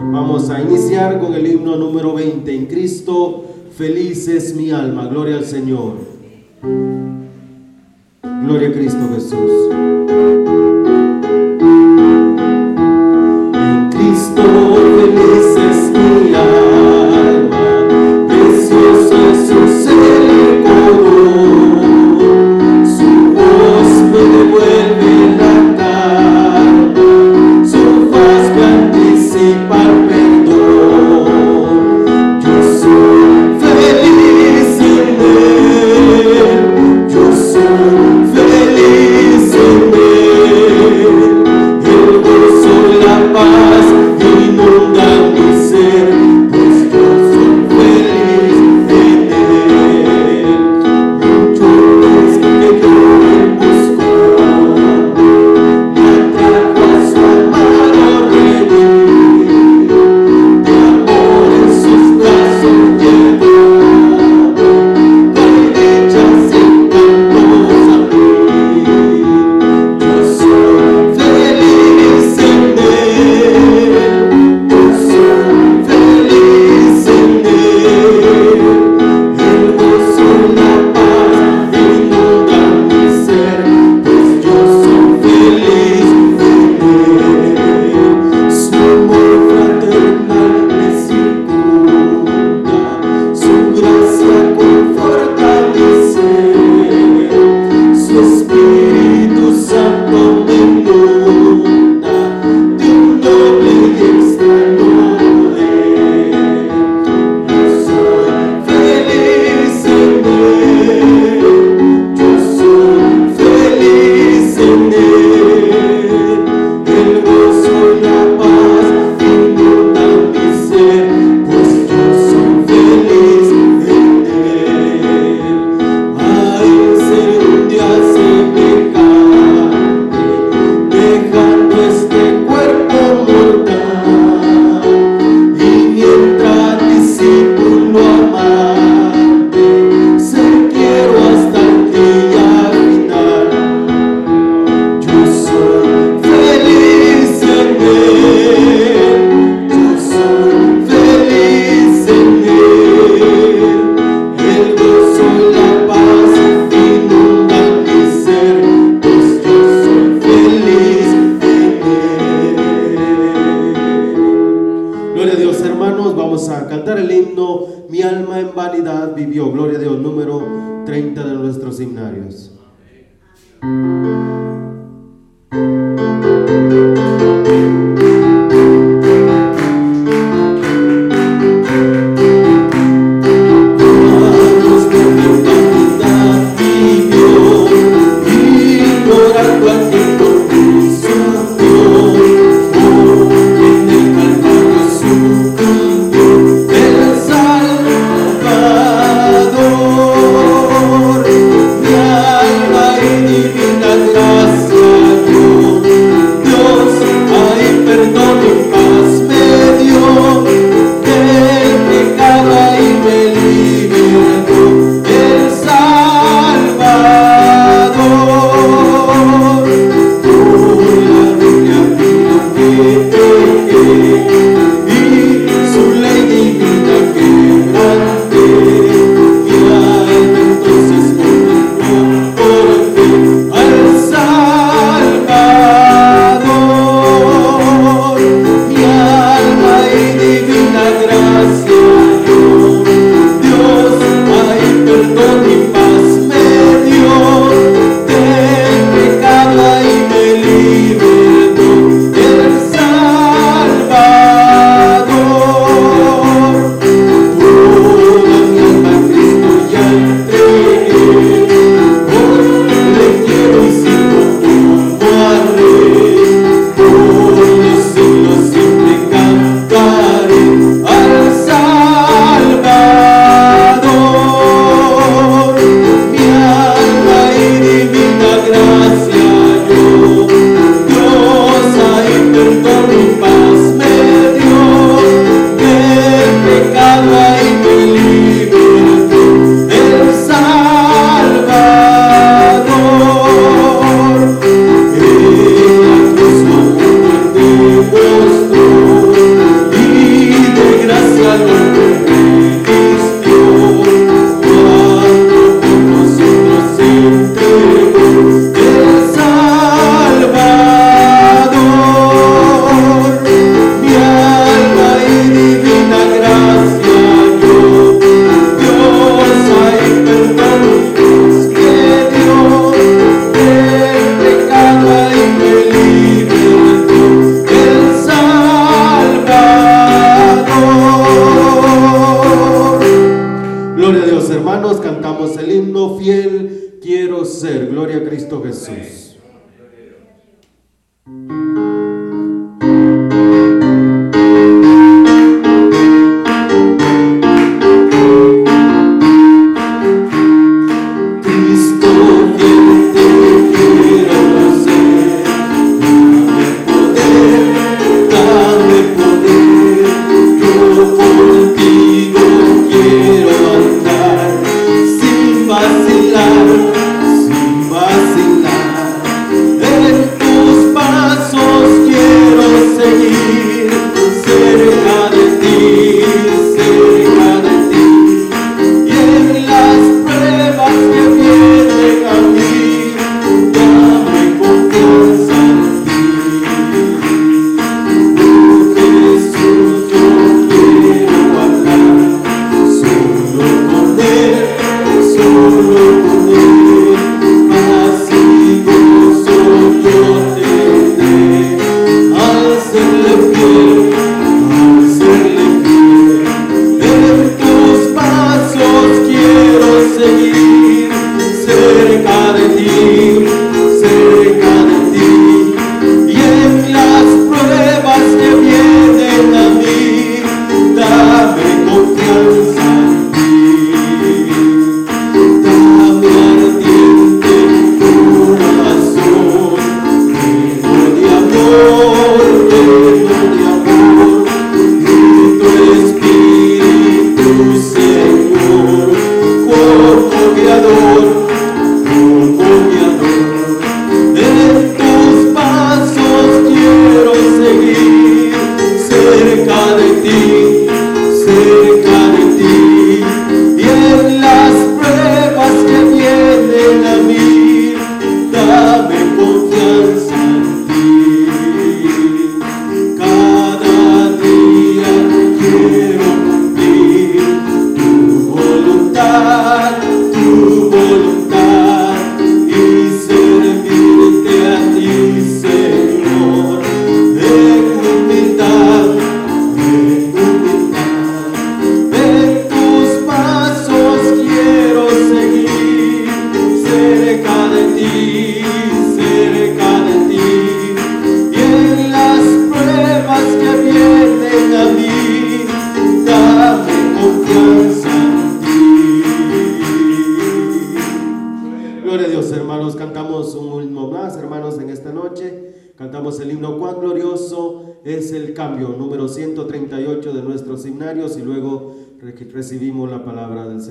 Vamos a iniciar con el himno número 20. En Cristo, feliz es mi alma. Gloria al Señor. Gloria a Cristo Jesús. En Cristo.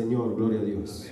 Señor. Gloria a Dios.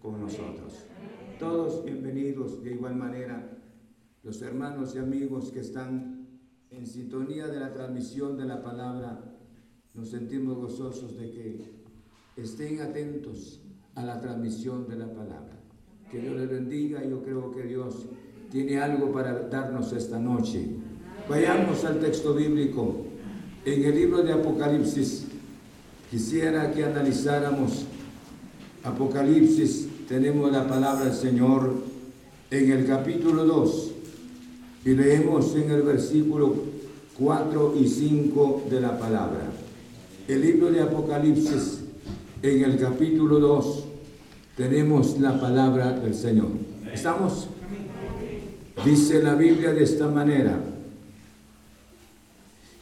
Con nosotros. Todos bienvenidos. De igual manera, los hermanos y amigos que están en sintonía de la transmisión de la palabra, nos sentimos gozosos de que estén atentos a la transmisión de la palabra. Que Dios les bendiga, yo creo que Dios tiene algo para darnos esta noche. Vayamos al texto bíblico. En el libro de Apocalipsis, quisiera que analizáramos Apocalipsis tenemos la palabra del Señor en el capítulo 2 y leemos en el versículo 4 y 5 de la palabra. El libro de Apocalipsis en el capítulo 2 tenemos la palabra del Señor. ¿Estamos? Dice la Biblia de esta manera.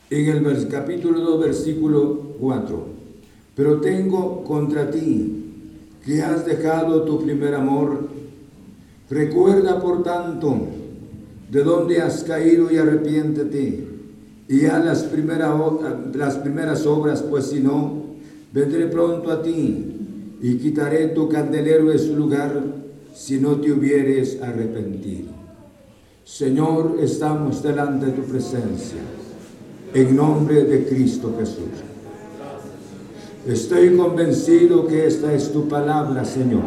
En el capítulo 2, versículo 4. Pero tengo contra ti que has dejado tu primer amor. Recuerda, por tanto, de dónde has caído y arrepiéntete. Y haz las, las primeras obras, pues si no, vendré pronto a ti y quitaré tu candelero de su lugar si no te hubieres arrepentido. Señor, estamos delante de tu presencia, en nombre de Cristo Jesús. Estoy convencido que esta es tu palabra, Señor.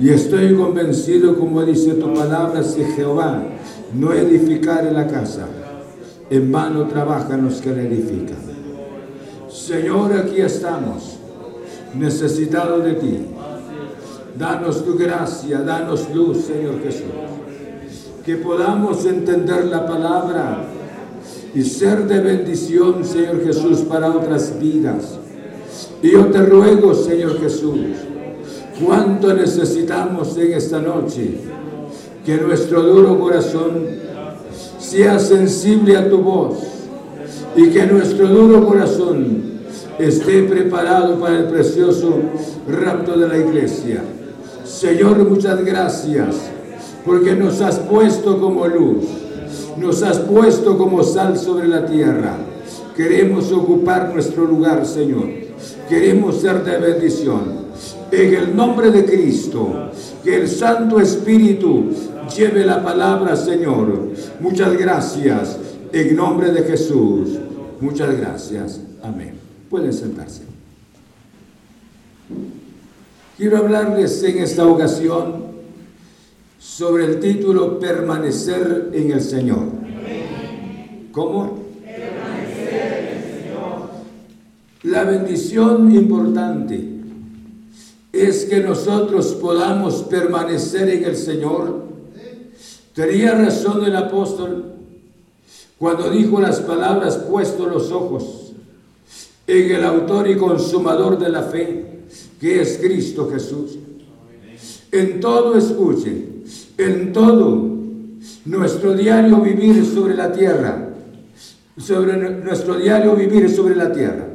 Y estoy convencido, como dice tu palabra, si Jehová no edificare la casa, en vano trabajan los que la edifican. Señor, aquí estamos, necesitados de ti. Danos tu gracia, danos luz, Señor Jesús. Que podamos entender la palabra y ser de bendición, Señor Jesús, para otras vidas. Y yo te ruego, Señor Jesús, cuánto necesitamos en esta noche que nuestro duro corazón sea sensible a tu voz y que nuestro duro corazón esté preparado para el precioso rapto de la iglesia. Señor, muchas gracias porque nos has puesto como luz nos has puesto como sal sobre la tierra. Queremos ocupar nuestro lugar, Señor. Queremos ser de bendición. En el nombre de Cristo, que el Santo Espíritu lleve la palabra, Señor. Muchas gracias. En nombre de Jesús. Muchas gracias. Amén. Pueden sentarse. Quiero hablarles en esta ocasión sobre el título Permanecer en el Señor. ¿Cómo? Permanecer en el Señor. La bendición importante es que nosotros podamos permanecer en el Señor. Tenía razón el apóstol cuando dijo las palabras puesto los ojos en el autor y consumador de la fe, que es Cristo Jesús. En todo escuchen en todo nuestro diario vivir sobre la tierra, sobre nuestro diario vivir sobre la tierra.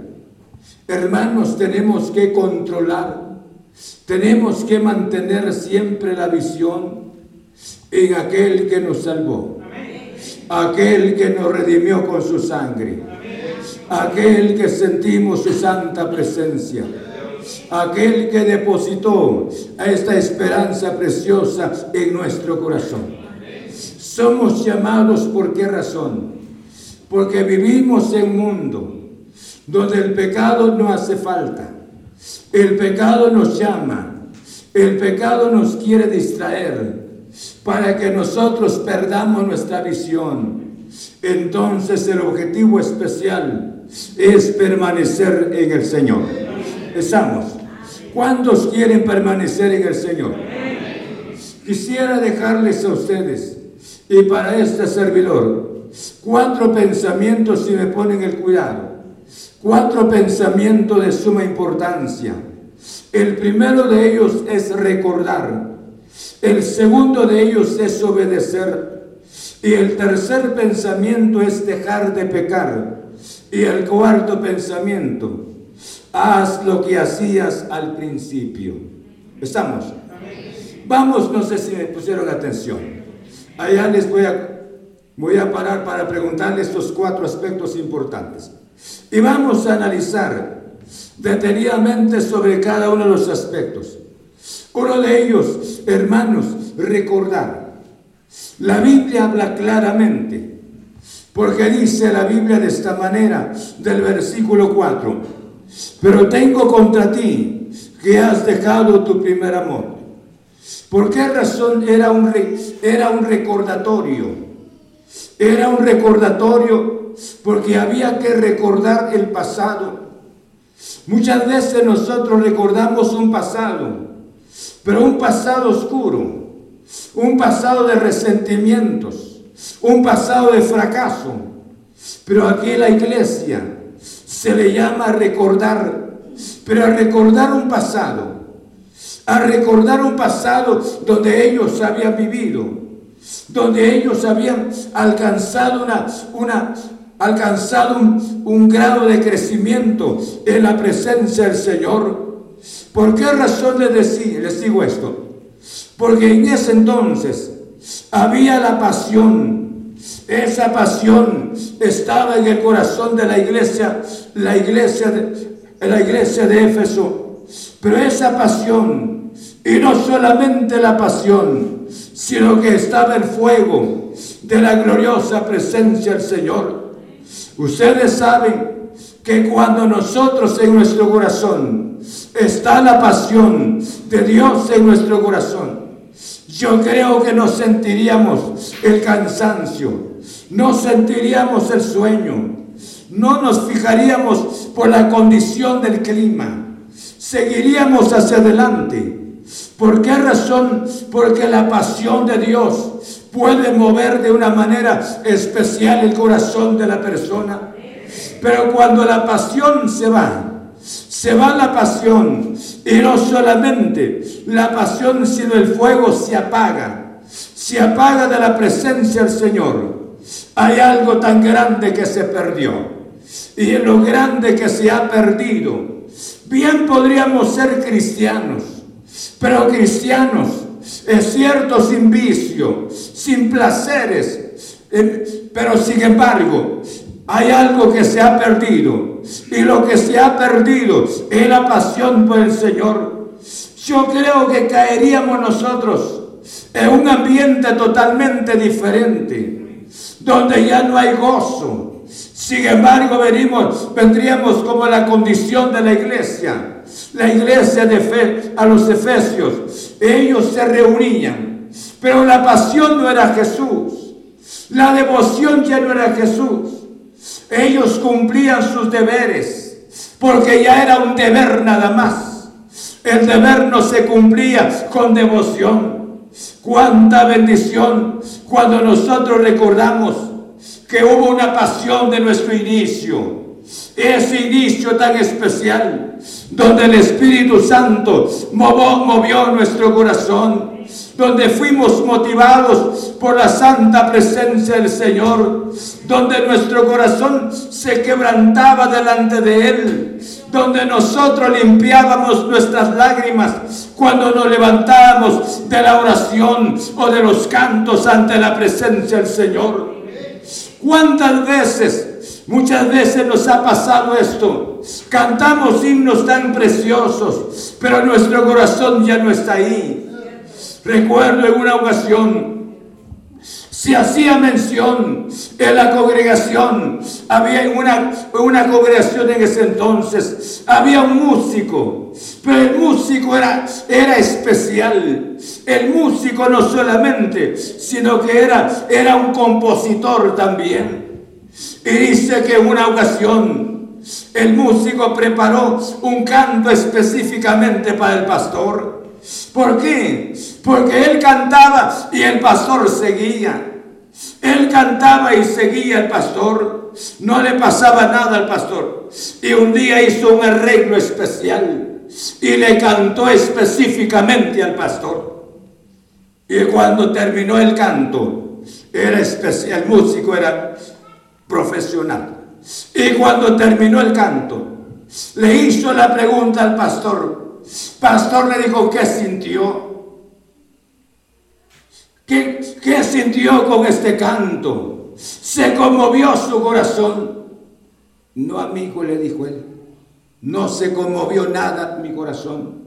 Hermanos, tenemos que controlar, tenemos que mantener siempre la visión en aquel que nos salvó, aquel que nos redimió con su sangre, aquel que sentimos su santa presencia, aquel que depositó esta esperanza preciosa en nuestro corazón. Somos llamados por qué razón? Porque vivimos en un mundo donde el pecado no hace falta. El pecado nos llama. El pecado nos quiere distraer para que nosotros perdamos nuestra visión. Entonces el objetivo especial es permanecer en el Señor. Estamos. ¿Cuántos quieren permanecer en el Señor? Quisiera dejarles a ustedes y para este servidor cuatro pensamientos si me ponen el cuidado. Cuatro pensamientos de suma importancia. El primero de ellos es recordar. El segundo de ellos es obedecer. Y el tercer pensamiento es dejar de pecar. Y el cuarto pensamiento, haz lo que hacías al principio. ¿Estamos? Vamos, no sé si me pusieron atención. Allá les voy a, voy a parar para preguntarles estos cuatro aspectos importantes. Y vamos a analizar detenidamente sobre cada uno de los aspectos. Uno de ellos, hermanos, recordar. La Biblia habla claramente, porque dice la Biblia de esta manera, del versículo 4, pero tengo contra ti que has dejado tu primer amor. ¿Por qué razón era un, era un recordatorio? Era un recordatorio porque había que recordar el pasado. Muchas veces nosotros recordamos un pasado, pero un pasado oscuro, un pasado de resentimientos, un pasado de fracaso. Pero aquí la iglesia se le llama recordar, pero a recordar un pasado, a recordar un pasado donde ellos habían vivido, donde ellos habían alcanzado una, una alcanzado un, grado de crecimiento en la presencia del Señor. ¿Por qué razón les, decía, les digo esto? Porque en ese entonces había la pasión. Esa pasión estaba en el corazón de la iglesia, la iglesia de, la iglesia de Éfeso. Pero esa pasión, y no solamente la pasión, sino que estaba el fuego de la gloriosa presencia del Señor. Ustedes saben que cuando nosotros en nuestro corazón está la pasión de Dios en nuestro corazón, yo creo que no sentiríamos el cansancio, no sentiríamos el sueño, no nos fijaríamos por la condición del clima, seguiríamos hacia adelante. ¿Por qué razón? Porque la pasión de Dios puede mover de una manera especial el corazón de la persona. Pero cuando la pasión se va, se va la pasión y no solamente la pasión, sino el fuego se apaga, se apaga de la presencia del Señor. Hay algo tan grande que se perdió y lo grande que se ha perdido. Bien podríamos ser cristianos, pero cristianos, es cierto, sin vicio, sin placeres, pero sin embargo, hay algo que se ha perdido. Y lo que se ha perdido es la pasión por el Señor. Yo creo que caeríamos nosotros en un ambiente totalmente diferente, donde ya no hay gozo. Sin embargo, venimos, vendríamos como la condición de la iglesia, la iglesia de fe a los efesios. Ellos se reunían, pero la pasión no era Jesús, la devoción ya no era Jesús. Ellos cumplían sus deberes, porque ya era un deber nada más. El deber no se cumplía con devoción. Cuánta bendición cuando nosotros recordamos que hubo una pasión de nuestro inicio. Ese inicio tan especial, donde el Espíritu Santo movió, movió nuestro corazón donde fuimos motivados por la santa presencia del Señor, donde nuestro corazón se quebrantaba delante de Él, donde nosotros limpiábamos nuestras lágrimas cuando nos levantábamos de la oración o de los cantos ante la presencia del Señor. ¿Cuántas veces Muchas veces nos ha pasado esto. Cantamos himnos tan preciosos, pero nuestro corazón ya no está ahí. Recuerdo en una ocasión, se hacía mención en la congregación, había una, una congregación en ese entonces, había un músico, pero el músico era, era especial. El músico no solamente, sino que era, era un compositor también. Y dice que en una ocasión el músico preparó un canto específicamente para el pastor. ¿Por qué? Porque él cantaba y el pastor seguía. Él cantaba y seguía el pastor. No le pasaba nada al pastor. Y un día hizo un arreglo especial y le cantó específicamente al pastor. Y cuando terminó el canto, era especial, el músico era profesional. Y cuando terminó el canto, le hizo la pregunta al pastor. Pastor le dijo, ¿qué sintió? ¿Qué, ¿Qué, sintió con este canto? Se conmovió su corazón. No, amigo, le dijo él. No se conmovió nada mi corazón.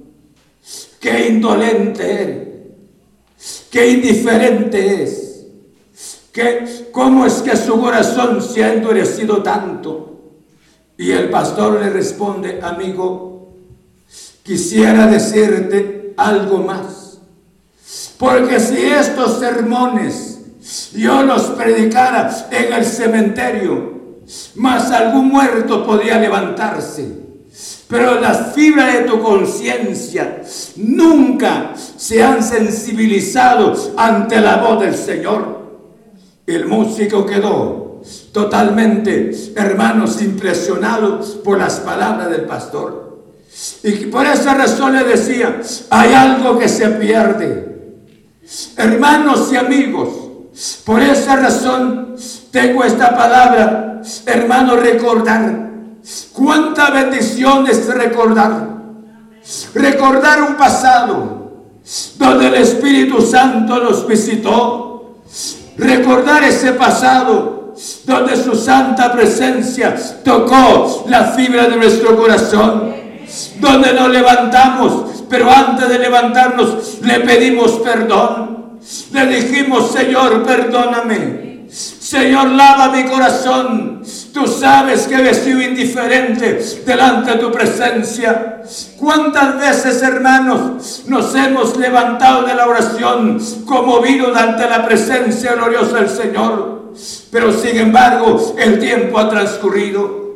Qué indolente eres. Qué indiferente es ¿Cómo es que su corazón se ha endurecido tanto? Y el pastor le responde, amigo, quisiera decirte algo más. Porque si estos sermones yo los predicara en el cementerio, más algún muerto podría levantarse. Pero las fibras de tu conciencia nunca se han sensibilizado ante la voz del Señor. El músico quedó totalmente, hermanos, impresionado por las palabras del pastor. Y por esa razón le decía, hay algo que se pierde. Hermanos y amigos, por esa razón tengo esta palabra, hermano, recordar. Cuánta bendición es recordar. Recordar un pasado donde el Espíritu Santo nos visitó recordar ese pasado donde su santa presencia tocó la fibra de nuestro corazón, donde nos levantamos, pero antes de levantarnos le pedimos perdón. Le dijimos, Señor, perdóname. Señor, lava mi corazón. Tú sabes que he sido indiferente delante de tu presencia. ¿Cuántas veces, hermanos, nos hemos levantado de la oración conmovidos ante la presencia gloriosa del Señor? Pero sin embargo, el tiempo ha transcurrido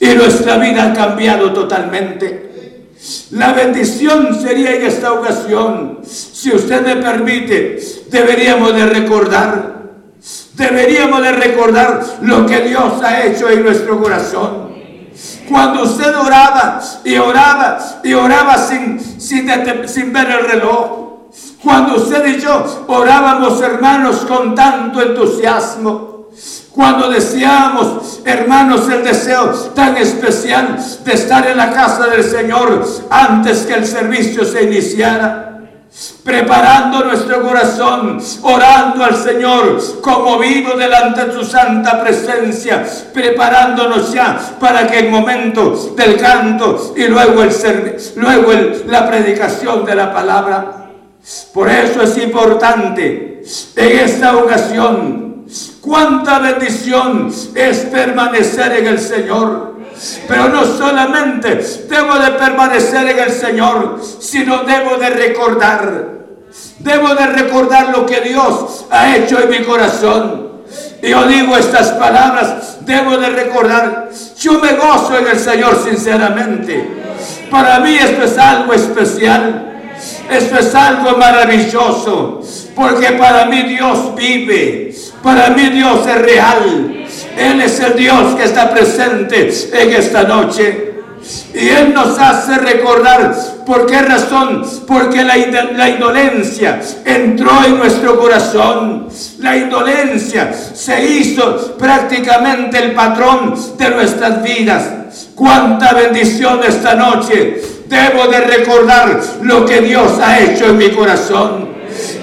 y nuestra vida ha cambiado totalmente. La bendición sería en esta ocasión, si usted me permite, deberíamos de recordar Deberíamos de recordar lo que Dios ha hecho en nuestro corazón. Cuando usted oraba y oraba y oraba sin, sin, sin ver el reloj. Cuando usted y yo orábamos, hermanos, con tanto entusiasmo. Cuando deseábamos, hermanos, el deseo tan especial de estar en la casa del Señor antes que el servicio se iniciara preparando nuestro corazón, orando al Señor, como vivo delante de su santa presencia, preparándonos ya para que el momento del canto y luego, el luego la predicación de la palabra. Por eso es importante en esta ocasión, cuánta bendición es permanecer en el Señor pero no solamente debo de permanecer en el Señor, sino debo de recordar. Debo de recordar lo que Dios ha hecho en mi corazón. Y yo digo estas palabras, debo de recordar. Yo me gozo en el Señor sinceramente. Para mí esto es algo especial. Esto es algo maravilloso. Porque para mí Dios vive. Para mí Dios es real. Él es el Dios que está presente en esta noche. Y Él nos hace recordar por qué razón, porque la, la, indolencia entró en nuestro corazón. La indolencia se hizo prácticamente el patrón de nuestras vidas. Cuánta bendición esta noche. Debo de recordar lo que Dios ha hecho en mi corazón.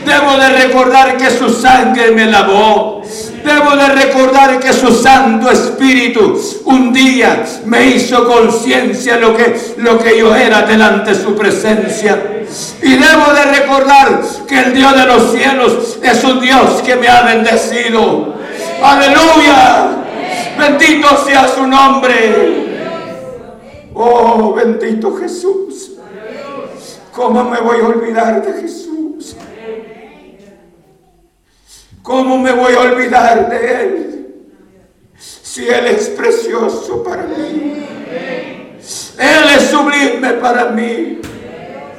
Debo de recordar que su sangre me lavó Debo de recordar que su Santo Espíritu un día me hizo conciencia lo que, lo que yo era delante de su presencia. Y debo de recordar que el Dios de los cielos es un Dios que me ha bendecido. Aleluya. Bendito sea su nombre. Oh, bendito Jesús. ¿Cómo me voy a olvidar de Jesús? ¿Cómo me voy a olvidar de Él? Si Él es precioso para mí. Él es sublime para mí.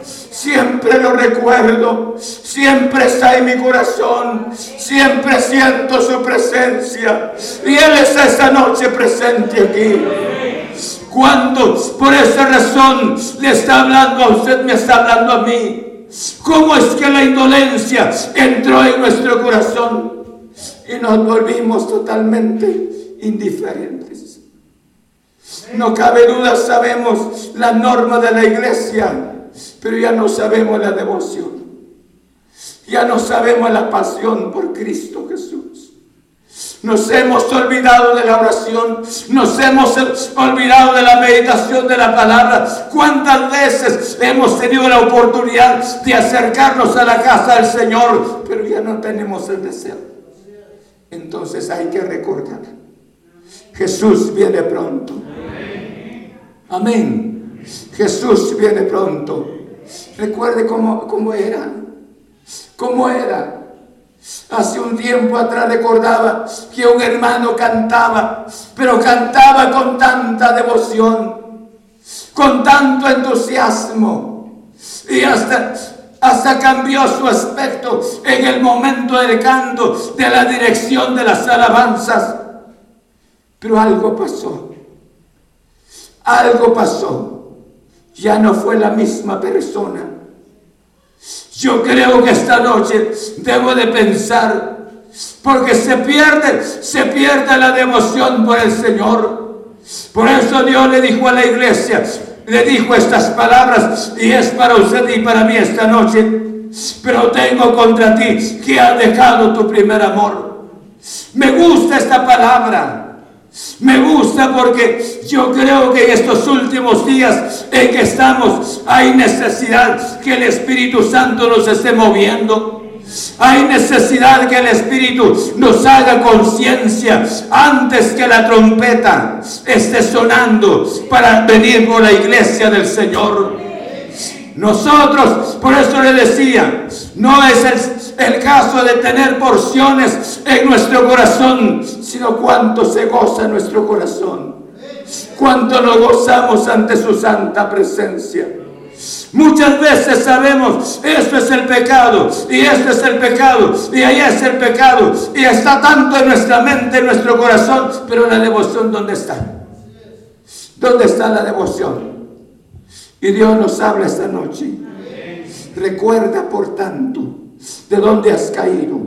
Siempre lo recuerdo, siempre está en mi corazón, siempre siento su presencia. Y Él está esta noche presente aquí. Cuando por esa razón le está hablando a usted, me está hablando a mí. ¿Cómo es que la indolencia entró en nuestro corazón y nos volvimos totalmente indiferentes? No cabe duda, sabemos la norma de la iglesia pero ya no sabemos la devoción. Ya no sabemos la pasión por Cristo Jesús. Nos hemos olvidado de la oración, nos hemos olvidado de la meditación de la palabra. ¿Cuántas veces hemos tenido la oportunidad de acercarnos a la casa del Señor, pero ya no tenemos el deseo? Entonces hay que recordar, Jesús viene pronto. Amén. Jesús viene pronto. Recuerde cómo, cómo era. ¿Cómo era? Hace un tiempo atrás recordaba que un hermano cantaba, pero cantaba con tanta devoción, con tanto entusiasmo, y hasta, hasta cambió su aspecto en el momento del canto, de la dirección de las alabanzas. Pero algo pasó, algo pasó ya no fue la misma persona. Yo creo que esta noche debo de pensar, porque se pierde, se pierde la devoción por el Señor. Por eso Dios le dijo a la iglesia, le dijo estas palabras, y es para usted y para mí esta noche. Pero tengo contra ti que has dejado tu primer amor. Me gusta esta palabra. Me gusta porque yo creo que en estos últimos días en que estamos hay necesidad que el Espíritu Santo nos esté moviendo. Hay necesidad que el Espíritu nos haga conciencia antes que la trompeta esté sonando para venir por la iglesia del Señor. Nosotros, por eso le decía, no es el, caso de tener porciones en nuestro corazón, sino cuánto se goza nuestro corazón, cuánto lo gozamos ante su santa presencia. Muchas veces sabemos, esto es el pecado, y esto es el pecado, y ahí es el pecado, y está tanto en nuestra mente, en nuestro corazón, pero la devoción, ¿dónde está? ¿Dónde está la devoción? Y Dios nos habla esta noche. Recuerda, por tanto, de dónde has caído.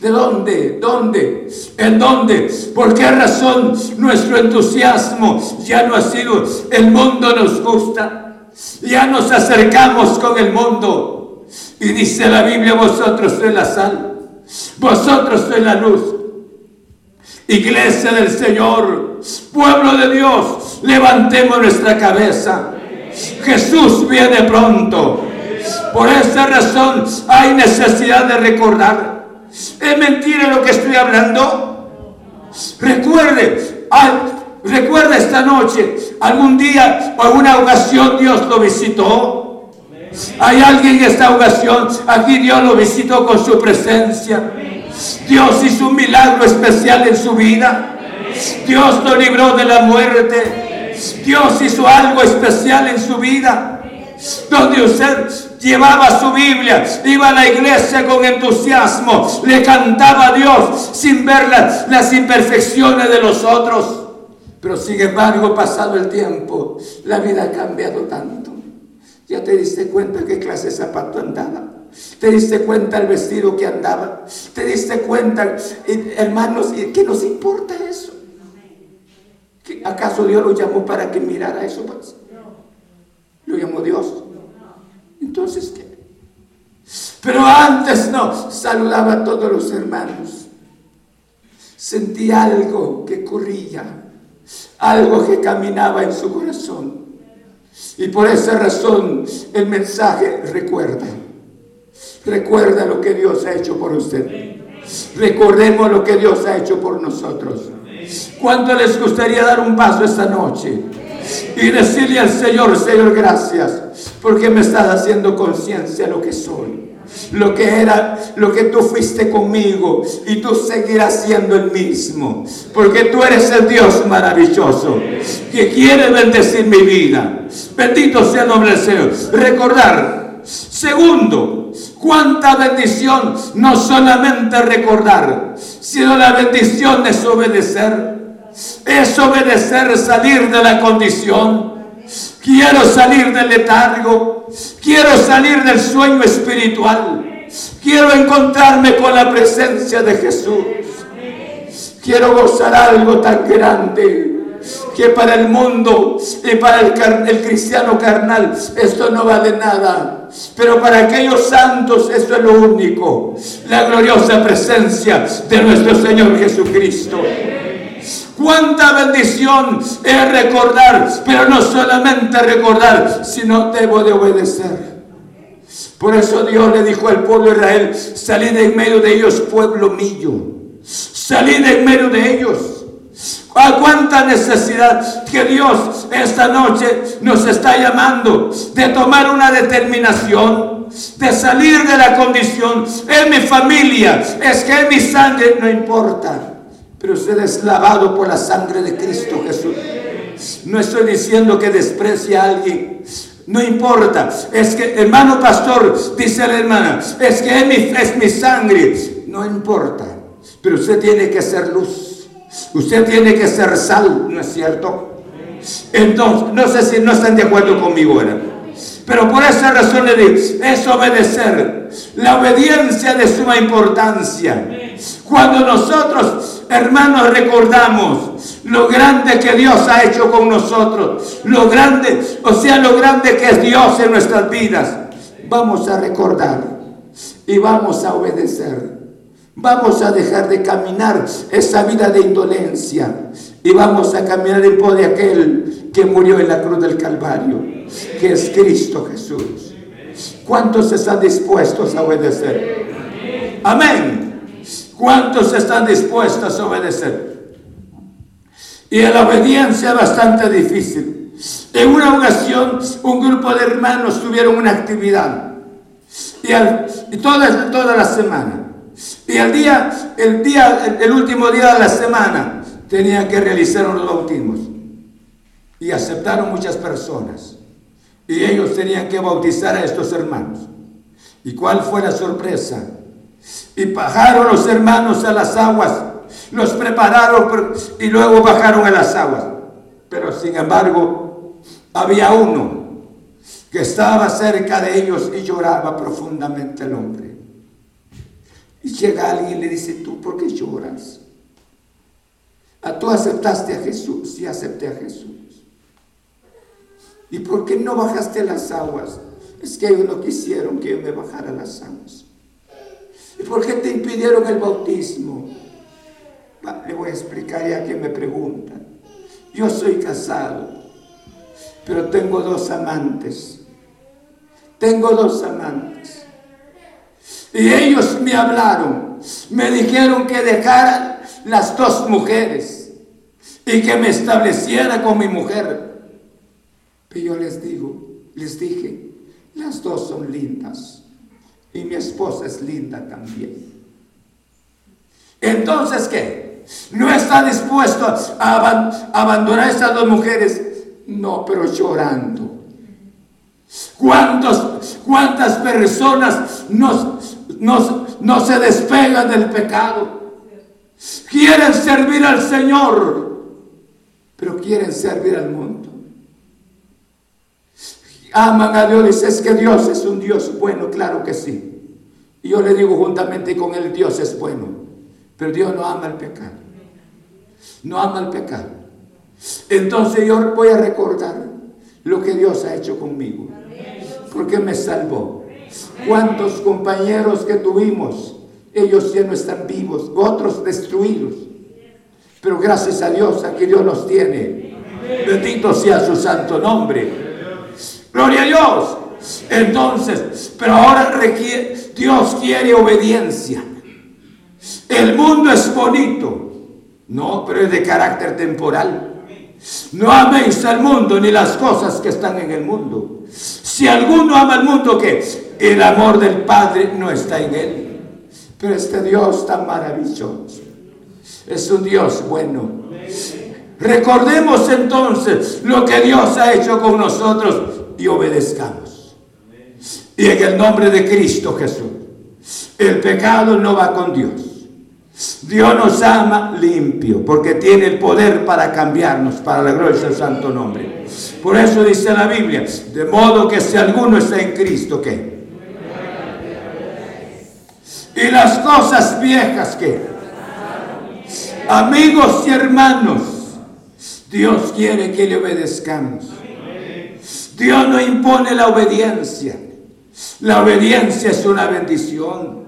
¿De dónde? ¿Dónde? ¿En dónde? ¿Por qué razón nuestro entusiasmo ya no ha sido el mundo nos gusta? Ya nos acercamos con el mundo. Y dice la Biblia, vosotros sois la sal, vosotros sois la luz. Iglesia del Señor, pueblo de Dios, levantemos nuestra cabeza. Jesús viene pronto. Por esa razón hay necesidad de recordar. ¿Es mentira lo que estoy hablando? Recuerde, recuerda esta noche, algún día o alguna ocasión Dios lo visitó. Hay alguien en esta ocasión, aquí Dios lo visitó con su presencia. Dios hizo un milagro especial en su vida. Dios lo libró de la muerte. Dios hizo algo especial en su vida. Donde usted llevaba su Biblia, iba a la iglesia con entusiasmo, le cantaba a Dios sin ver las, las imperfecciones de los otros. Pero sin embargo, pasado el tiempo, la vida ha cambiado tanto. Ya te diste cuenta qué clase de zapato andaba. Te diste cuenta el vestido que andaba. Te diste cuenta, hermanos, ¿qué nos importa eso? ¿Acaso Dios lo llamó para que mirara eso? Pues? Lo llamó Dios. Entonces, ¿qué? Pero antes no, saludaba a todos los hermanos. sentí algo que corría, algo que caminaba en su corazón. Y por esa razón el mensaje recuerda. Recuerda lo que Dios ha hecho por usted. Recordemos lo que Dios ha hecho por nosotros. ¿Cuánto les gustaría dar un paso esta noche? Y decirle al Señor, Señor, gracias, porque me estás haciendo conciencia de lo que soy lo que era, lo que tú fuiste conmigo y tú seguirás siendo el mismo, porque tú eres el Dios maravilloso que quiere bendecir mi vida. Bendito sea el nombre del Señor. Recordar, segundo, cuánta bendición, no solamente recordar, sino la bendición es obedecer. Es obedecer, salir de la condición. Quiero salir del letargo. Quiero salir del sueño espiritual. Quiero encontrarme con la presencia de Jesús. Quiero gozar algo tan grande que para el mundo y para el, el, cristiano carnal esto no vale nada. Pero para aquellos santos esto es lo único. La gloriosa presencia de nuestro Señor Jesucristo. Cuánta bendición es recordar, pero no solamente recordar, sino debo de obedecer. Por eso Dios le dijo al pueblo de Israel, salid en medio de ellos, pueblo mío. Salid en medio de ellos. A cuánta necesidad que Dios esta noche nos está llamando de tomar una determinación, de salir de la condición. En mi familia, es que en mi sangre no importa. Pero usted es lavado por la sangre de Cristo Jesús. No estoy diciendo que desprecie a alguien. No importa. Es que, hermano pastor, dice la hermana, es que es mi, es mi sangre. No importa. Pero usted tiene que ser luz. Usted tiene que ser sal, ¿no es cierto? Entonces, no sé si no están de acuerdo conmigo, ahora. Pero por esa razón le digo, es obedecer. La obediencia de suma importancia. Cuando nosotros, hermanos, recordamos lo grande que Dios ha hecho con nosotros, lo grande, o sea, lo grande que es Dios en nuestras vidas, vamos a recordar y vamos a obedecer. Vamos a dejar de caminar esa vida de indolencia y vamos a caminar en pos de aquel que murió en la cruz del Calvario, que es Cristo Jesús. ¿Cuántos están dispuestos a obedecer? Amén. ¿Cuántos están dispuestos a obedecer? Y la obediencia es bastante difícil. En una ocasión, un grupo de hermanos tuvieron una actividad. Y, toda, toda la semana. Y el día, el día, el último día de la semana, tenían que realizar unos bautismos. Y aceptaron muchas personas. Y ellos tenían que bautizar a estos hermanos. ¿Y cuál fue la sorpresa? Y bajaron los hermanos a las aguas, los prepararon y luego bajaron a las aguas. Pero sin embargo, había uno que estaba cerca de ellos y lloraba profundamente el hombre. Y llega alguien y le dice, ¿tú por qué lloras? ¿A ah, tú aceptaste a Jesús? Sí, acepté a Jesús. ¿Y por qué no bajaste las aguas? Es que ellos no quisieron que yo me bajara las aguas. ¿Y por qué te impidieron el bautismo? Le voy a explicar ya que me preguntan. Yo soy casado, pero tengo dos amantes. Tengo dos amantes. Y ellos me hablaron, me dijeron que dejara las dos mujeres y que me estableciera con mi mujer. Pero yo les digo, les dije, las dos son lindas y mi esposa es linda también. Entonces, ¿qué? ¿No está dispuesto a, abandonar estas dos mujeres? No, pero llorando. ¿Cuántos, ¿Cuántas personas no, se despegan del pecado? Quieren servir al Señor, pero quieren servir al mundo aman a Dios, dice, es que Dios es un Dios bueno, claro que sí. Y yo le digo juntamente con él, Dios es bueno, pero Dios no ama el pecado. No ama el pecado. Entonces yo voy a recordar lo que Dios ha hecho conmigo, porque me salvó. ¿Cuántos compañeros que tuvimos? Ellos ya no están vivos, otros destruidos. Pero gracias a Dios, aquí Dios nos tiene. Bendito sea su santo nombre. Gloria a Dios. Entonces, pero ahora requiere, Dios quiere obediencia. El mundo es bonito. No, pero es de carácter temporal. No améis al mundo ni las cosas que están en el mundo. Si alguno ama al mundo, que el amor del Padre no está en él. Pero este Dios tan maravilloso es un Dios bueno. Recordemos entonces lo que Dios ha hecho con nosotros y obedezcamos. Y en el nombre de Cristo Jesús, el pecado no va con Dios. Dios nos ama limpio porque tiene el poder para cambiarnos para la gloria del santo nombre. Por eso dice la Biblia, de modo que si alguno está en Cristo, ¿qué? Y las cosas viejas, ¿qué? Amigos y hermanos, Dios quiere que le obedezcamos. Dios no impone la obediencia. La obediencia es una bendición.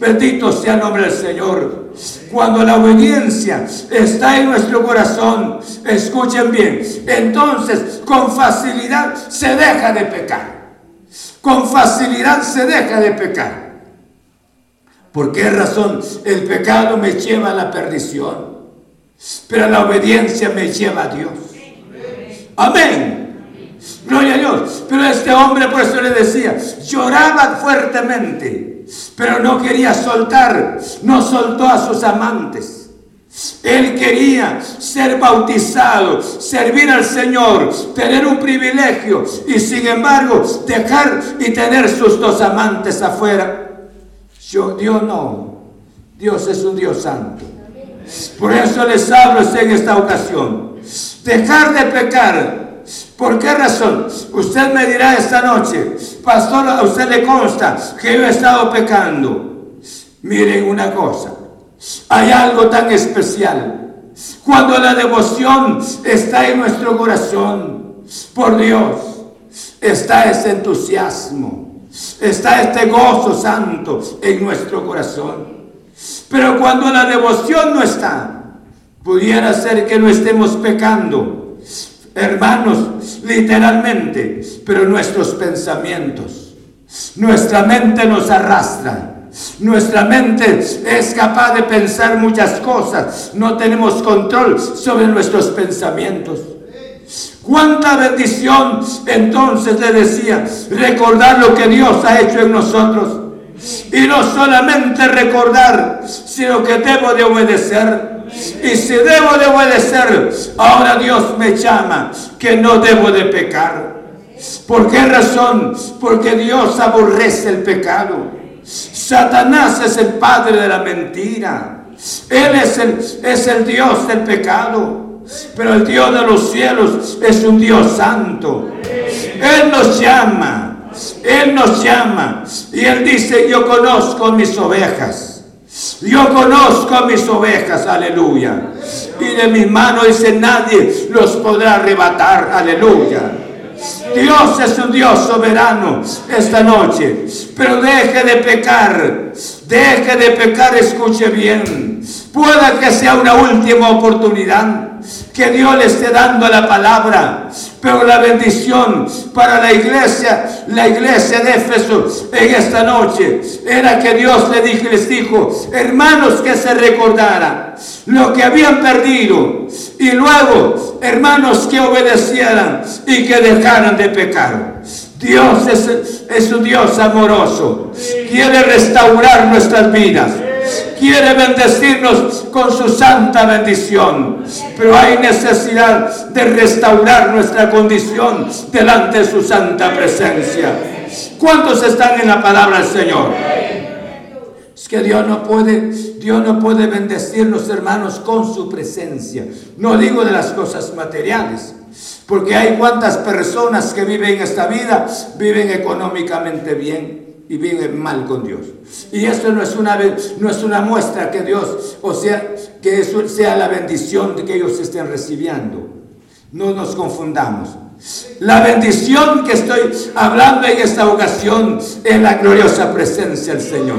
Bendito sea el nombre del Señor. Cuando la obediencia está en nuestro corazón, escuchen bien, entonces con facilidad se deja de pecar. Con facilidad se deja de pecar. ¿Por qué razón? El pecado me lleva a la perdición, pero la obediencia me lleva a Dios. Amén. Gloria a Dios. Pero este hombre, por eso le decía, lloraba fuertemente pero no quería soltar, no soltó a sus amantes. Él quería ser bautizado, servir al Señor, tener un privilegio y sin embargo dejar y tener sus dos amantes afuera. Yo, Dios no, Dios es un Dios santo. Por eso les hablo en esta ocasión. Dejar de pecar ¿Por qué razón? Usted me dirá esta noche, pastor, a usted le consta que yo he estado pecando. Miren una cosa, hay algo tan especial. Cuando la devoción está en nuestro corazón por Dios, está ese entusiasmo, está este gozo santo en nuestro corazón. Pero cuando la devoción no está, pudiera ser que no estemos pecando hermanos, literalmente, pero nuestros pensamientos, nuestra mente nos arrastra. Nuestra mente es capaz de pensar muchas cosas. No tenemos control sobre nuestros pensamientos. Cuánta bendición entonces le decía recordar lo que Dios ha hecho en nosotros. Y no solamente recordar, sino que debo de obedecer. Y si debo de obedecer, ahora Dios me llama que no debo de pecar. ¿Por qué razón? Porque Dios aborrece el pecado. Satanás es el padre de la mentira. Él es el, es el Dios del pecado. Pero el Dios de los cielos es un Dios santo. Él nos llama. Él nos llama. Y Él dice, yo conozco mis ovejas. Yo conozco mis ovejas, aleluya. Y de mis manos dice nadie los podrá arrebatar, aleluya. Dios es un Dios soberano esta noche. Pero deje de pecar. Deje de pecar, escuche bien. Pueda que sea una última oportunidad que Dios le esté dando la palabra. Pero la bendición para la iglesia, la iglesia de Éfeso en esta noche, era que Dios les dijo, hermanos, que se recordaran lo que habían perdido. Y luego, hermanos, que obedecieran y que dejaran de pecar. Dios es, es un Dios amoroso. Quiere restaurar nuestras vidas quiere bendecirnos con su santa bendición. Pero hay necesidad de restaurar nuestra condición delante de su santa presencia. ¿Cuántos están en la palabra del Señor? Es que Dios no puede, Dios no puede bendecirnos, hermanos, con su presencia. No digo de las cosas materiales, porque hay cuantas personas que viven esta vida, viven económicamente bien y viven mal con Dios. Y esto no es una, no es una muestra que Dios, o sea, que eso sea la bendición que ellos estén recibiendo. No nos confundamos. La bendición que estoy hablando en esta ocasión es la gloriosa presencia del Señor.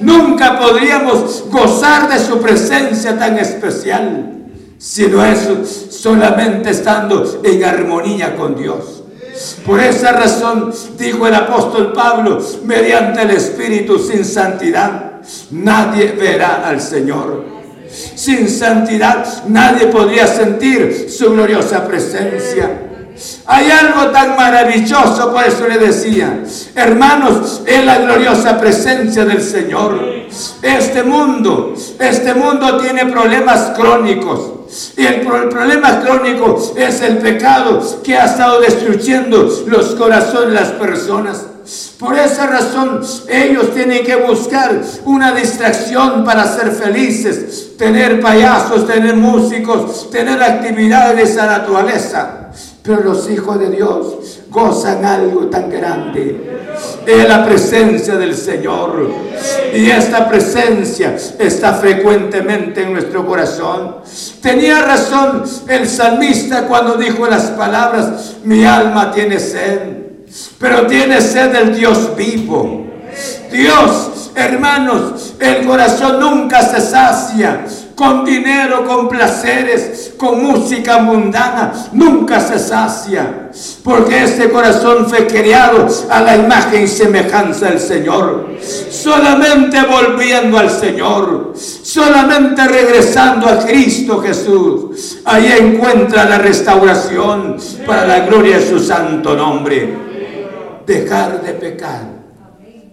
Nunca podríamos gozar de su presencia tan especial si no es solamente estando en armonía con Dios. Por esa razón dijo el apóstol Pablo, mediante el Espíritu sin santidad, nadie verá al Señor. Sin santidad nadie podría sentir su gloriosa presencia. Hay algo tan maravilloso, por eso le decía, hermanos, es la gloriosa presencia del Señor. Este mundo, este mundo tiene problemas crónicos. Y el, problema crónico es el pecado que ha estado destruyendo los corazones de las personas. Por esa razón ellos tienen que buscar una distracción para ser felices, tener payasos, tener músicos, tener actividades de esa naturaleza. Pero los hijos de Dios gozan algo tan grande. Es la presencia del Señor. Y esta presencia está frecuentemente en nuestro corazón. Tenía razón el salmista cuando dijo las palabras, mi alma tiene sed, pero tiene sed del Dios vivo. Dios, hermanos, el corazón nunca se sacia con dinero, con placeres, con música mundana, nunca se sacia. Porque este corazón fue creado a la imagen y semejanza del Señor. Solamente volviendo al Señor, solamente regresando a Cristo Jesús, ahí encuentra la restauración para la gloria de su santo nombre. Dejar de pecar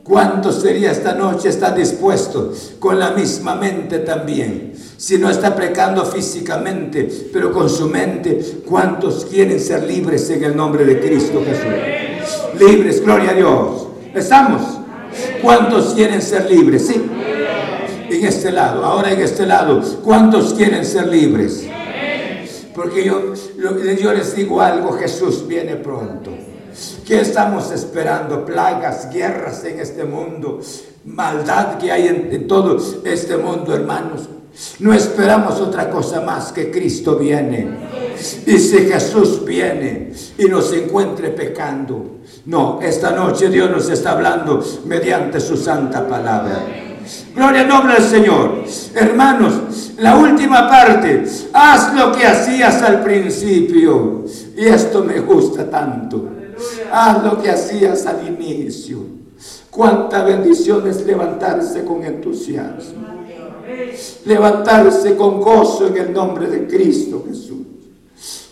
¿Cuánto sería esta noche estar dispuesto con la misma mente también? Si no está pecando físicamente, pero con su mente, ¿cuántos quieren ser libres en el nombre de Cristo Jesús? Libres, gloria a Dios. ¿Estamos? ¿Cuántos quieren ser libres? Sí. En este lado, ahora en este lado, ¿cuántos quieren ser libres? Porque yo, yo les digo algo, Jesús viene pronto. ¿Qué estamos esperando? Plagas, guerras en este mundo, maldad que hay en, todo este mundo, hermanos. No esperamos otra cosa más que Cristo viene. Y si Jesús viene y nos encuentre pecando, no, esta noche Dios nos está hablando mediante su santa palabra. Gloria al nombre del Señor. Hermanos, la última parte, haz lo que hacías al principio. Y esto me gusta tanto. Haz lo que hacías al inicio. Cuánta bendición es levantarse con entusiasmo. Levantarse con gozo en el nombre de Cristo Jesús.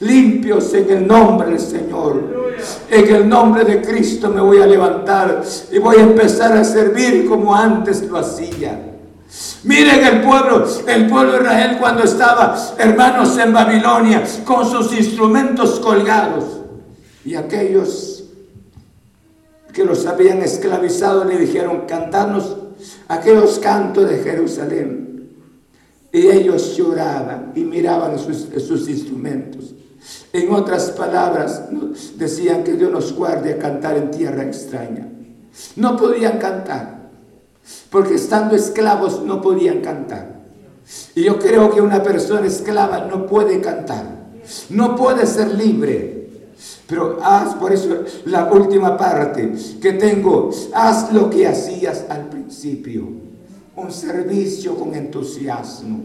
Limpios en el nombre del Señor. En el nombre de Cristo me voy a levantar y voy a empezar a servir como antes lo hacía. Miren el pueblo, el pueblo de Israel cuando estaba, hermanos, en Babilonia, con sus instrumentos colgados. Y aquellos que los habían esclavizado le dijeron, cantarnos aquellos cantos de Jerusalén. Y ellos lloraban y miraban sus, sus instrumentos. En otras palabras, decían que Dios nos guarde a cantar en tierra extraña. No podían cantar, porque estando esclavos no podían cantar. Y yo creo que una persona esclava no puede cantar, no puede ser libre. Pero haz, por eso la última parte que tengo, haz lo que hacías al principio. Un servicio con entusiasmo.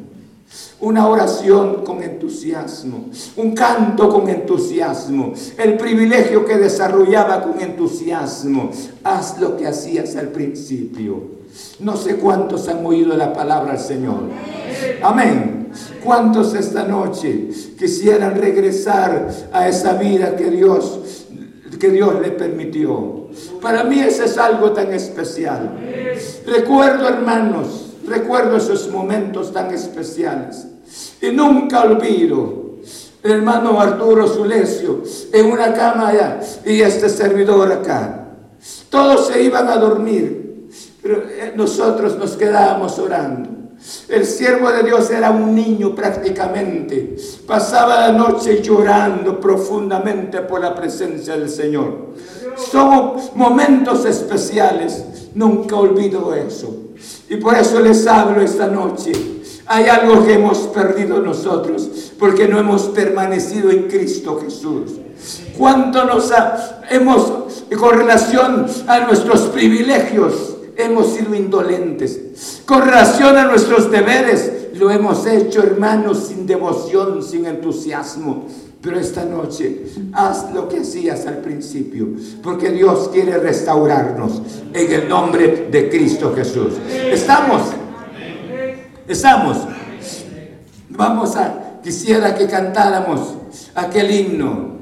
Una oración con entusiasmo, un canto con entusiasmo, el privilegio que desarrollaba con entusiasmo. Haz lo que hacías al principio. No sé cuántos han oído la palabra del Señor. Amén. ¿Cuántos esta noche quisieran regresar a esa vida que Dios que Dios le permitió? Para mí ese es algo tan especial. Recuerdo, hermanos, recuerdo esos momentos tan especiales. Y nunca olvido el hermano Arturo Sulecio en una cama allá y este servidor acá. Todos se iban a dormir, pero eh, nosotros nos quedábamos orando. El siervo de Dios era un niño prácticamente. Pasaba la noche llorando profundamente por la presencia del Señor. Son momentos especiales. Nunca olvido eso. Y por eso les hablo esta noche. Hay algo que hemos perdido nosotros porque no hemos permanecido en Cristo Jesús. ¿Cuánto nos hemos, con relación a nuestros privilegios, hemos sido indolentes? Con relación a nuestros deberes, lo hemos hecho, hermanos, sin devoción, sin entusiasmo. Pero esta noche haz lo que hacías al principio, porque Dios quiere restaurarnos en el nombre de Cristo Jesús. Estamos, estamos. Vamos a, quisiera que cantáramos aquel himno,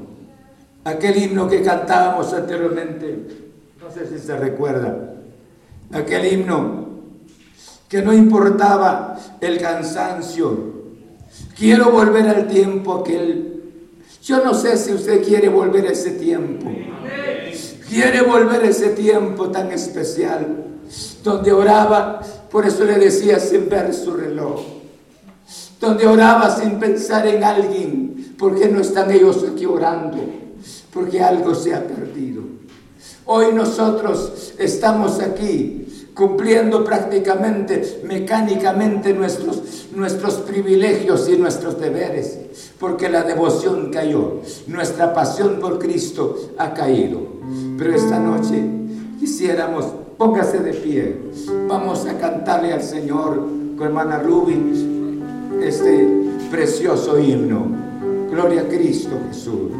aquel himno que cantábamos anteriormente. No sé si se recuerda. Aquel himno que no importaba el cansancio. Quiero volver al tiempo aquel yo no sé si usted quiere volver a ese tiempo. Quiere volver a ese tiempo tan especial, donde oraba, por eso le decía sin ver su reloj, donde oraba sin pensar en alguien, porque no están ellos aquí orando, porque algo se ha perdido. Hoy nosotros estamos aquí cumpliendo prácticamente mecánicamente nuestros, nuestros privilegios y nuestros deberes, porque la devoción cayó, nuestra pasión por Cristo ha caído. Pero esta noche quisiéramos, póngase de pie, vamos a cantarle al Señor con hermana Ruby este precioso himno. Gloria a Cristo Jesús.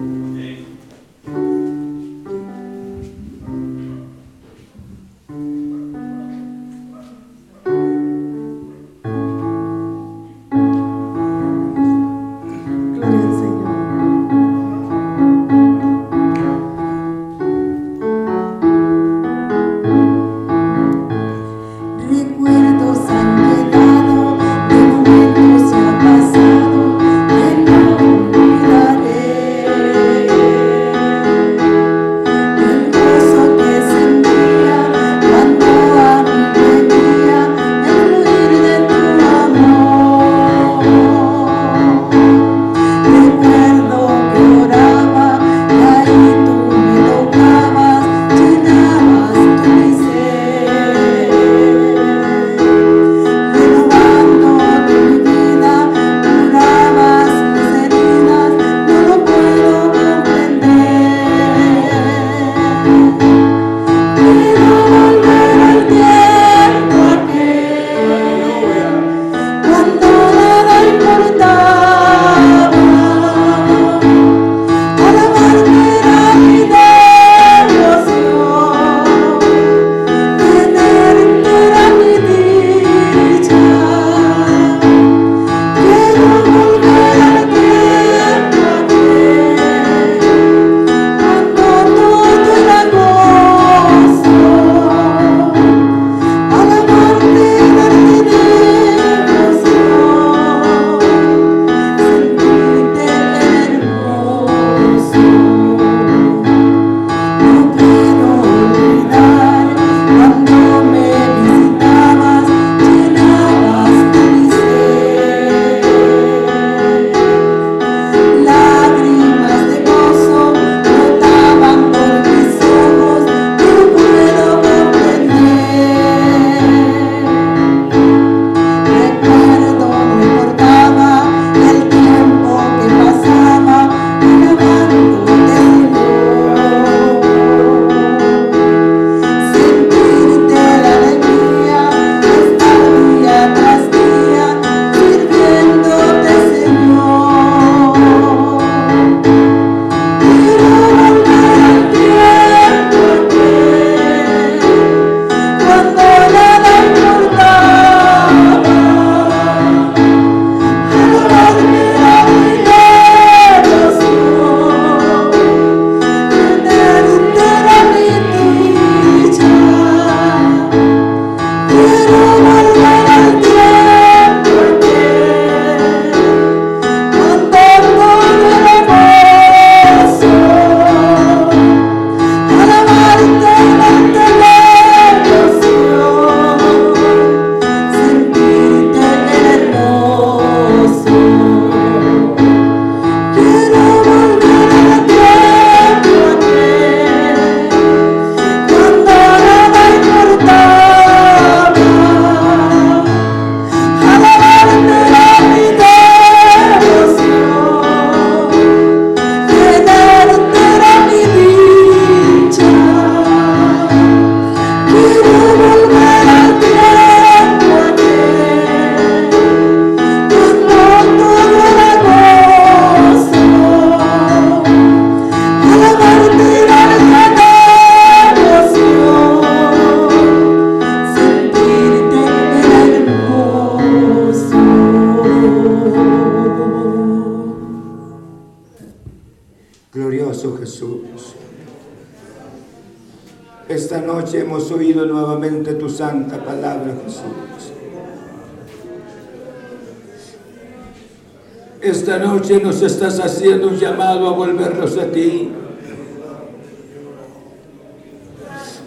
Nos estás haciendo un llamado a volvernos a ti.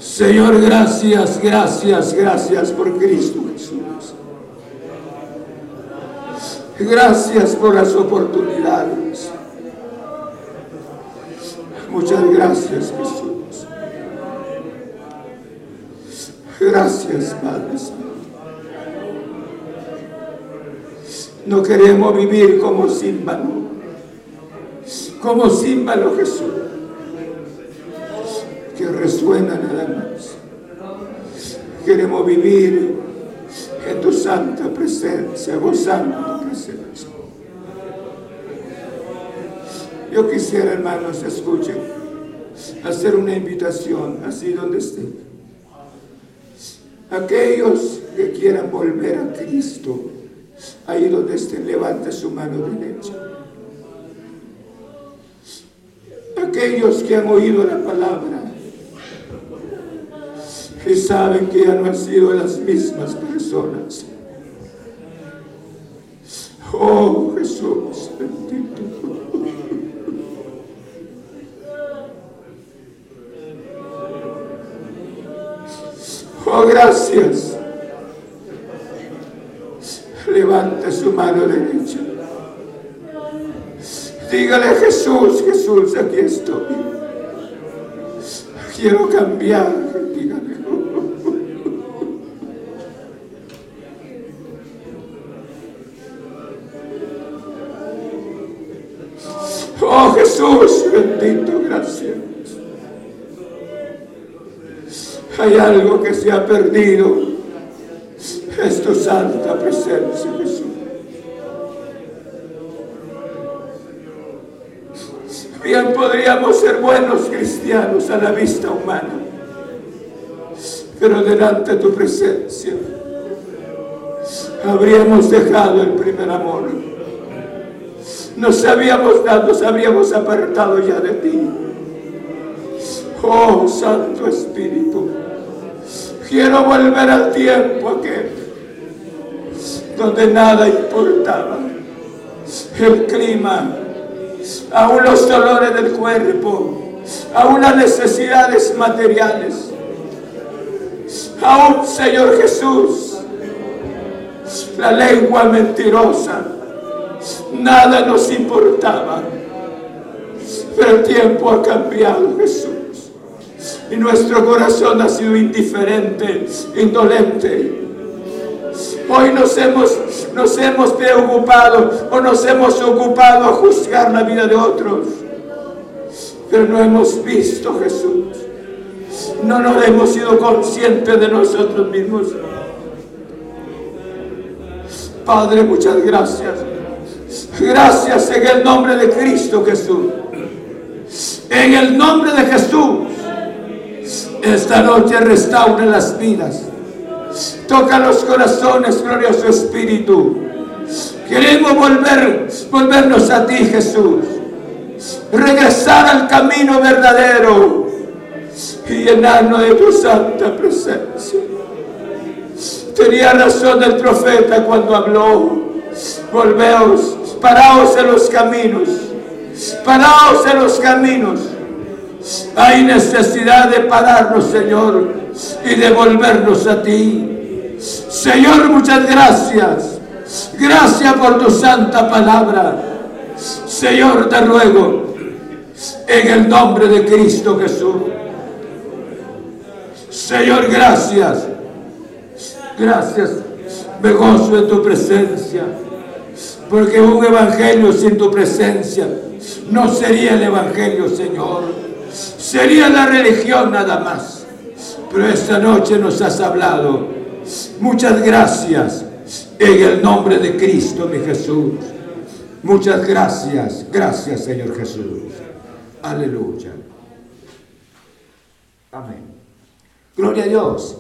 Señor, gracias, gracias, gracias por Cristo Jesús. Gracias por las oportunidades. Muchas gracias, Jesús. Gracias, Padre No queremos vivir como símbolo, como símbolo Jesús, que resuena nada más. Queremos vivir en tu santa presencia, gozando tu presencia. Yo quisiera, hermanos, escuchen, hacer una invitación, así donde estén. Aquellos que quieran volver a Cristo, Ahí donde esté, levante su mano derecha. Aquellos que han oído la palabra y saben que ya no han sido las mismas personas. Oh Jesús, bendito. Oh, gracias levante su mano derecha. Dígale Jesús, Jesús, aquí estoy. Quiero cambiar, dígale. Oh Jesús, bendito, gracias. Hay algo que se ha perdido es tu santa presencia, Jesús. Bien podríamos ser buenos cristianos a la vista humana, pero delante de tu presencia habríamos dejado el primer amor. Nos habíamos dado, nos habríamos apartado ya de ti. Oh Santo Espíritu, quiero volver al tiempo aquel donde nada importaba. El clima, aún los dolores del cuerpo, aún las necesidades materiales, aún Señor Jesús, la lengua mentirosa, nada nos importaba. Pero el tiempo ha cambiado, Jesús. Y nuestro corazón ha sido indiferente, indolente. Hoy nos hemos, nos hemos preocupado o nos hemos ocupado a juzgar la vida de otros. Pero no hemos visto Jesús. No nos hemos sido conscientes de nosotros mismos. Padre, muchas gracias. Gracias en el nombre de Cristo Jesús. En el nombre de Jesús. Esta noche restaure las vidas Toca los corazones, glorioso Espíritu. Queremos volver, volvernos a ti, Jesús. Regresar al camino verdadero y llenarnos de tu santa presencia. Tenía razón el profeta cuando habló. Volveos, paraos en los caminos. Paraos en los caminos. Hay necesidad de pararnos, Señor, y de volvernos a ti. Señor, muchas gracias. Gracias por tu santa palabra. Señor, te ruego en el nombre de Cristo Jesús. Señor, gracias. Gracias. Me gozo en tu presencia. Porque un evangelio sin tu presencia no sería el evangelio, Señor. Sería la religión nada más. Pero esta noche nos has hablado Muchas gracias en el nombre de Cristo mi Jesús. Muchas gracias, gracias Señor Jesús. Aleluya. Amén. Gloria a Dios.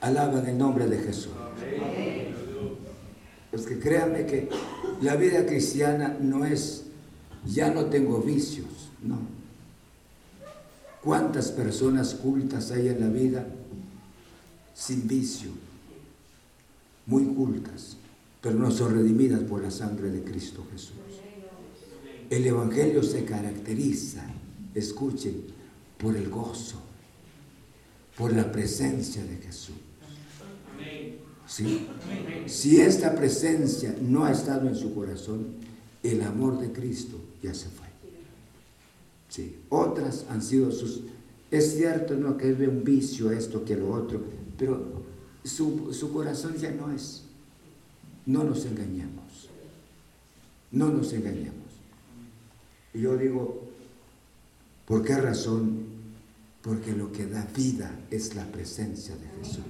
Alaban el nombre de Jesús. Es que créanme que la vida cristiana no es, ya no tengo vicios, no. ¿Cuántas personas cultas hay en la vida sin vicio? Muy cultas, pero no son redimidas por la sangre de Cristo Jesús. El Evangelio se caracteriza, escuchen, por el gozo, por la presencia de Jesús. ¿Sí? Si esta presencia no ha estado en su corazón, el amor de Cristo ya se fue. Sí. Otras han sido sus... Es cierto, no que es de un vicio esto que lo otro, pero su, su corazón ya no es. No nos engañemos. No nos engañemos. Y yo digo, ¿por qué razón? Porque lo que da vida es la presencia de Jesús.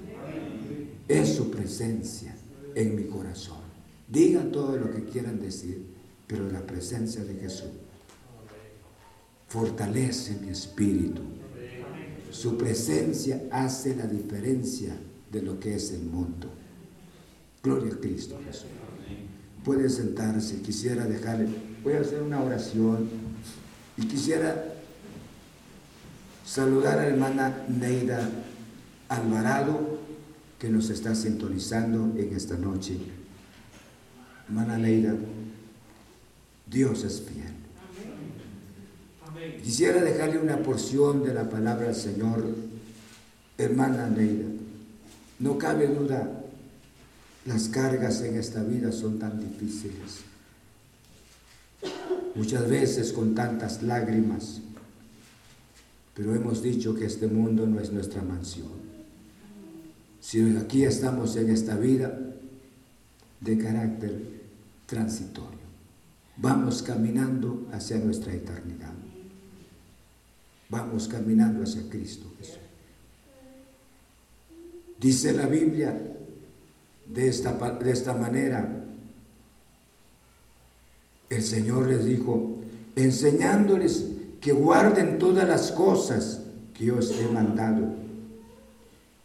Es su presencia en mi corazón. Digan todo lo que quieran decir, pero la presencia de Jesús fortalece mi espíritu. Su presencia hace la diferencia de lo que es el mundo. Gloria a Cristo Jesús. Puede sentarse, quisiera dejarle, voy a hacer una oración y quisiera saludar a la hermana Neida Alvarado que nos está sintonizando en esta noche. Hermana Neida, Dios es fiel. Quisiera dejarle una porción de la palabra al Señor, hermana Neida. No cabe duda, las cargas en esta vida son tan difíciles. Muchas veces con tantas lágrimas, pero hemos dicho que este mundo no es nuestra mansión. Si aquí estamos en esta vida de carácter transitorio, vamos caminando hacia nuestra eternidad. Vamos caminando hacia Cristo Jesús. Dice la Biblia de esta, de esta manera, el Señor les dijo, enseñándoles que guarden todas las cosas que yo os he mandado.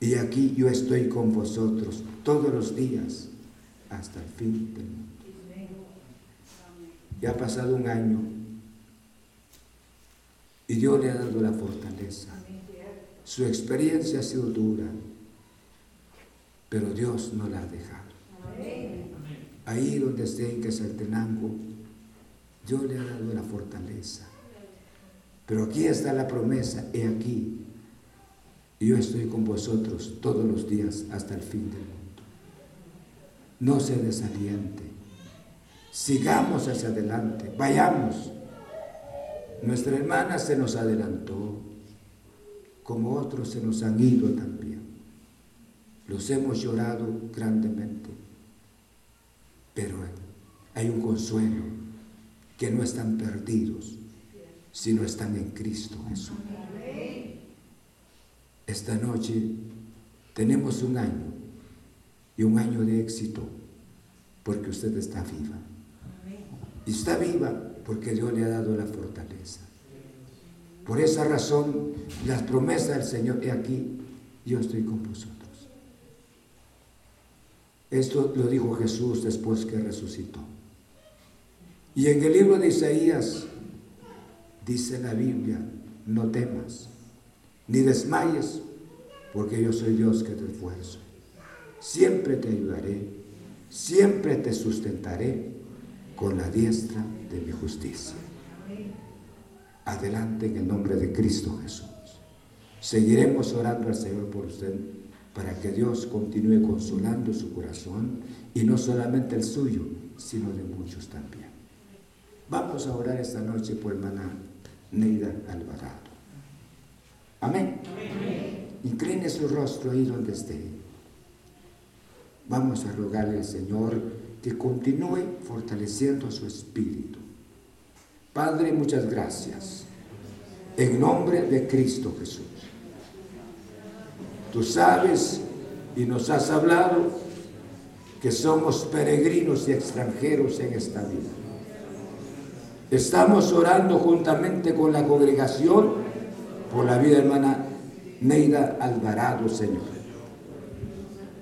Y aquí yo estoy con vosotros todos los días hasta el fin del mundo. Ya ha pasado un año y Dios le ha dado la fortaleza. Su experiencia ha sido dura, pero Dios no la ha dejado. Ahí donde esté en Quesaltenango, Dios le ha dado la fortaleza. Pero aquí está la promesa, he aquí, yo estoy con vosotros todos los días hasta el fin del mundo. No se desaliente, sigamos hacia adelante, vayamos. Nuestra hermana se nos adelantó, como otros se nos han ido también. Los hemos llorado grandemente, pero hay un consuelo que no están perdidos, sino están en Cristo Jesús. Esta noche tenemos un año y un año de éxito porque usted está viva. Y está viva porque Dios le ha dado la fortaleza. Por esa razón, las promesas del Señor, he aquí, yo estoy con vosotros. Esto lo dijo Jesús después que resucitó. Y en el libro de Isaías dice la Biblia, no temas, ni desmayes, porque yo soy Dios que te esfuerzo. Siempre te ayudaré, siempre te sustentaré con la diestra de mi justicia. Adelante en el nombre de Cristo Jesús. Seguiremos orando al Señor por usted para que Dios continúe consolando su corazón y no solamente el suyo, sino de muchos también. Vamos a orar esta noche por hermana Neida Alvarado. Amén. Incline su rostro ahí donde esté. Vamos a rogarle al Señor que continúe fortaleciendo su espíritu. Padre, muchas gracias. En nombre de Cristo Jesús. Tú sabes y nos has hablado que somos peregrinos y extranjeros en esta vida. Estamos orando juntamente con la congregación por la vida hermana Neida Alvarado, Señor.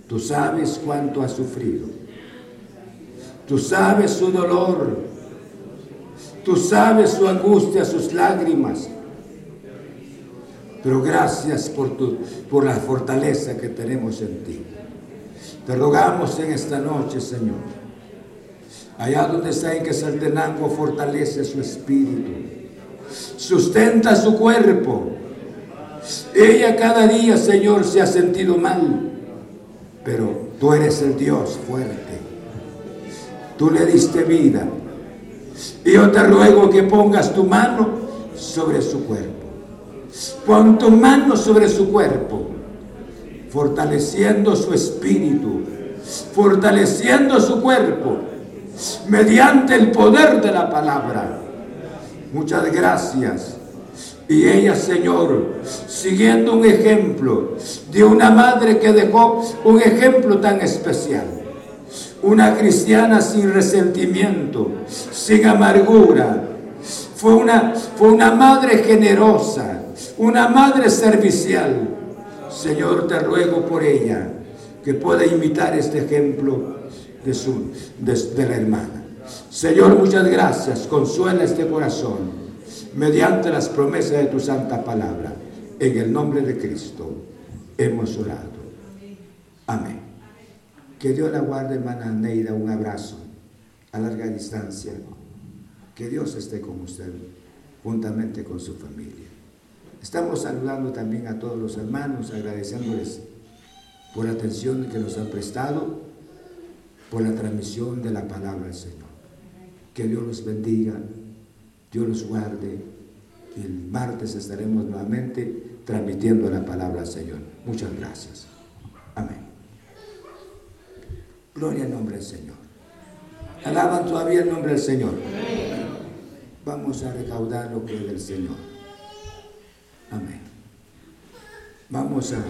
Tú sabes cuánto ha sufrido. Tú sabes su dolor. Tú sabes su angustia, sus lágrimas. Pero gracias por, tu, por la fortaleza que tenemos en ti. Te rogamos en esta noche, Señor. Allá donde está en que Saltenango fortalece su espíritu. Sustenta su cuerpo. Ella cada día, Señor, se ha sentido mal. Pero tú eres el Dios fuerte. Tú le diste vida. Y yo te ruego que pongas tu mano sobre su cuerpo. Pon tu mano sobre su cuerpo, fortaleciendo su espíritu, fortaleciendo su cuerpo, mediante el poder de la palabra. Muchas gracias. Y ella, Señor, siguiendo un ejemplo de una madre que dejó un ejemplo tan especial. Una cristiana sin resentimiento, sin amargura. Fue una, fue una madre generosa, una madre servicial. Señor, te ruego por ella que pueda imitar este ejemplo de, su, de, la hermana. Señor, muchas gracias. Consuela este corazón mediante las promesas de tu santa palabra. En el nombre de Cristo hemos orado. Amén. Que Dios la guarde, hermana Neida. Un abrazo a larga distancia. Que Dios esté con usted, juntamente con su familia. Estamos saludando también a todos los hermanos, agradeciéndoles por la atención que nos han prestado, por la transmisión de la palabra del Señor. Que Dios los bendiga, Dios los guarde. El martes estaremos nuevamente transmitiendo la palabra del Señor. Muchas gracias. Amén. Gloria al nombre del Señor. Alaban todavía el nombre del Señor. Vamos a recaudar lo que es del Señor. Amén. Vamos a